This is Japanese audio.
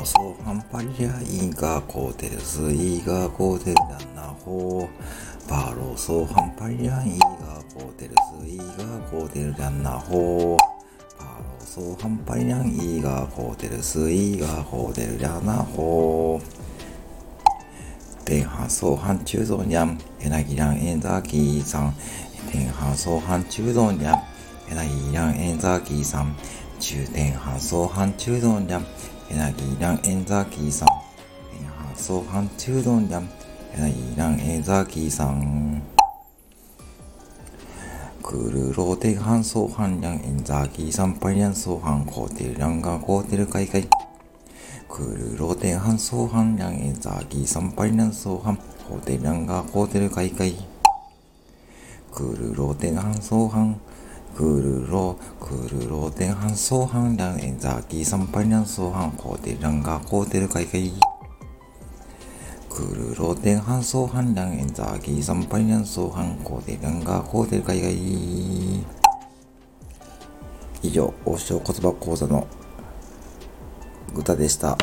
ロソファンパリアイガコーテルスイガコーテルダンナホパロソファンパリアイガコーテルスイガコーテルダンナホパロソファンパリアイガコーテルスイガコーテルダンナホ電波相反中道にゃん、えなぎらんえんざきさん。電波相反中道にゃん、えなぎらんえんざきさん。中電波相反中道にゃん、えなぎらんえんざきさん。電波相反中道にゃん、えなぎらんえんざきさん。クルローテハンソーハンリャンエンザーキーサンパリャンソーハンコーテルランガーコーテルカイカイ。クルローテハンソーハンリャンエンザーキーサンパリャンソーハンコーテルランガーコーテルカイカイ。クルローテハンソーハンーハンクルロー、クルローテハンソーハンリャンエンザーキーサンパリャンソーハンコーテルランガーコーテルカイカイ。クルローテンハンソーハンランエンザーギーサンパイナンソーハンコーテランガーコーテル海外以上、王将言葉講座の歌でした。